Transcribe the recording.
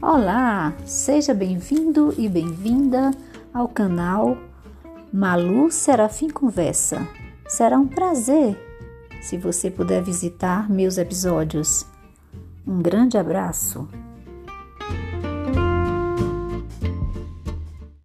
Olá, seja bem-vindo e bem-vinda ao canal Malu Serafim Conversa. Será um prazer se você puder visitar meus episódios. Um grande abraço.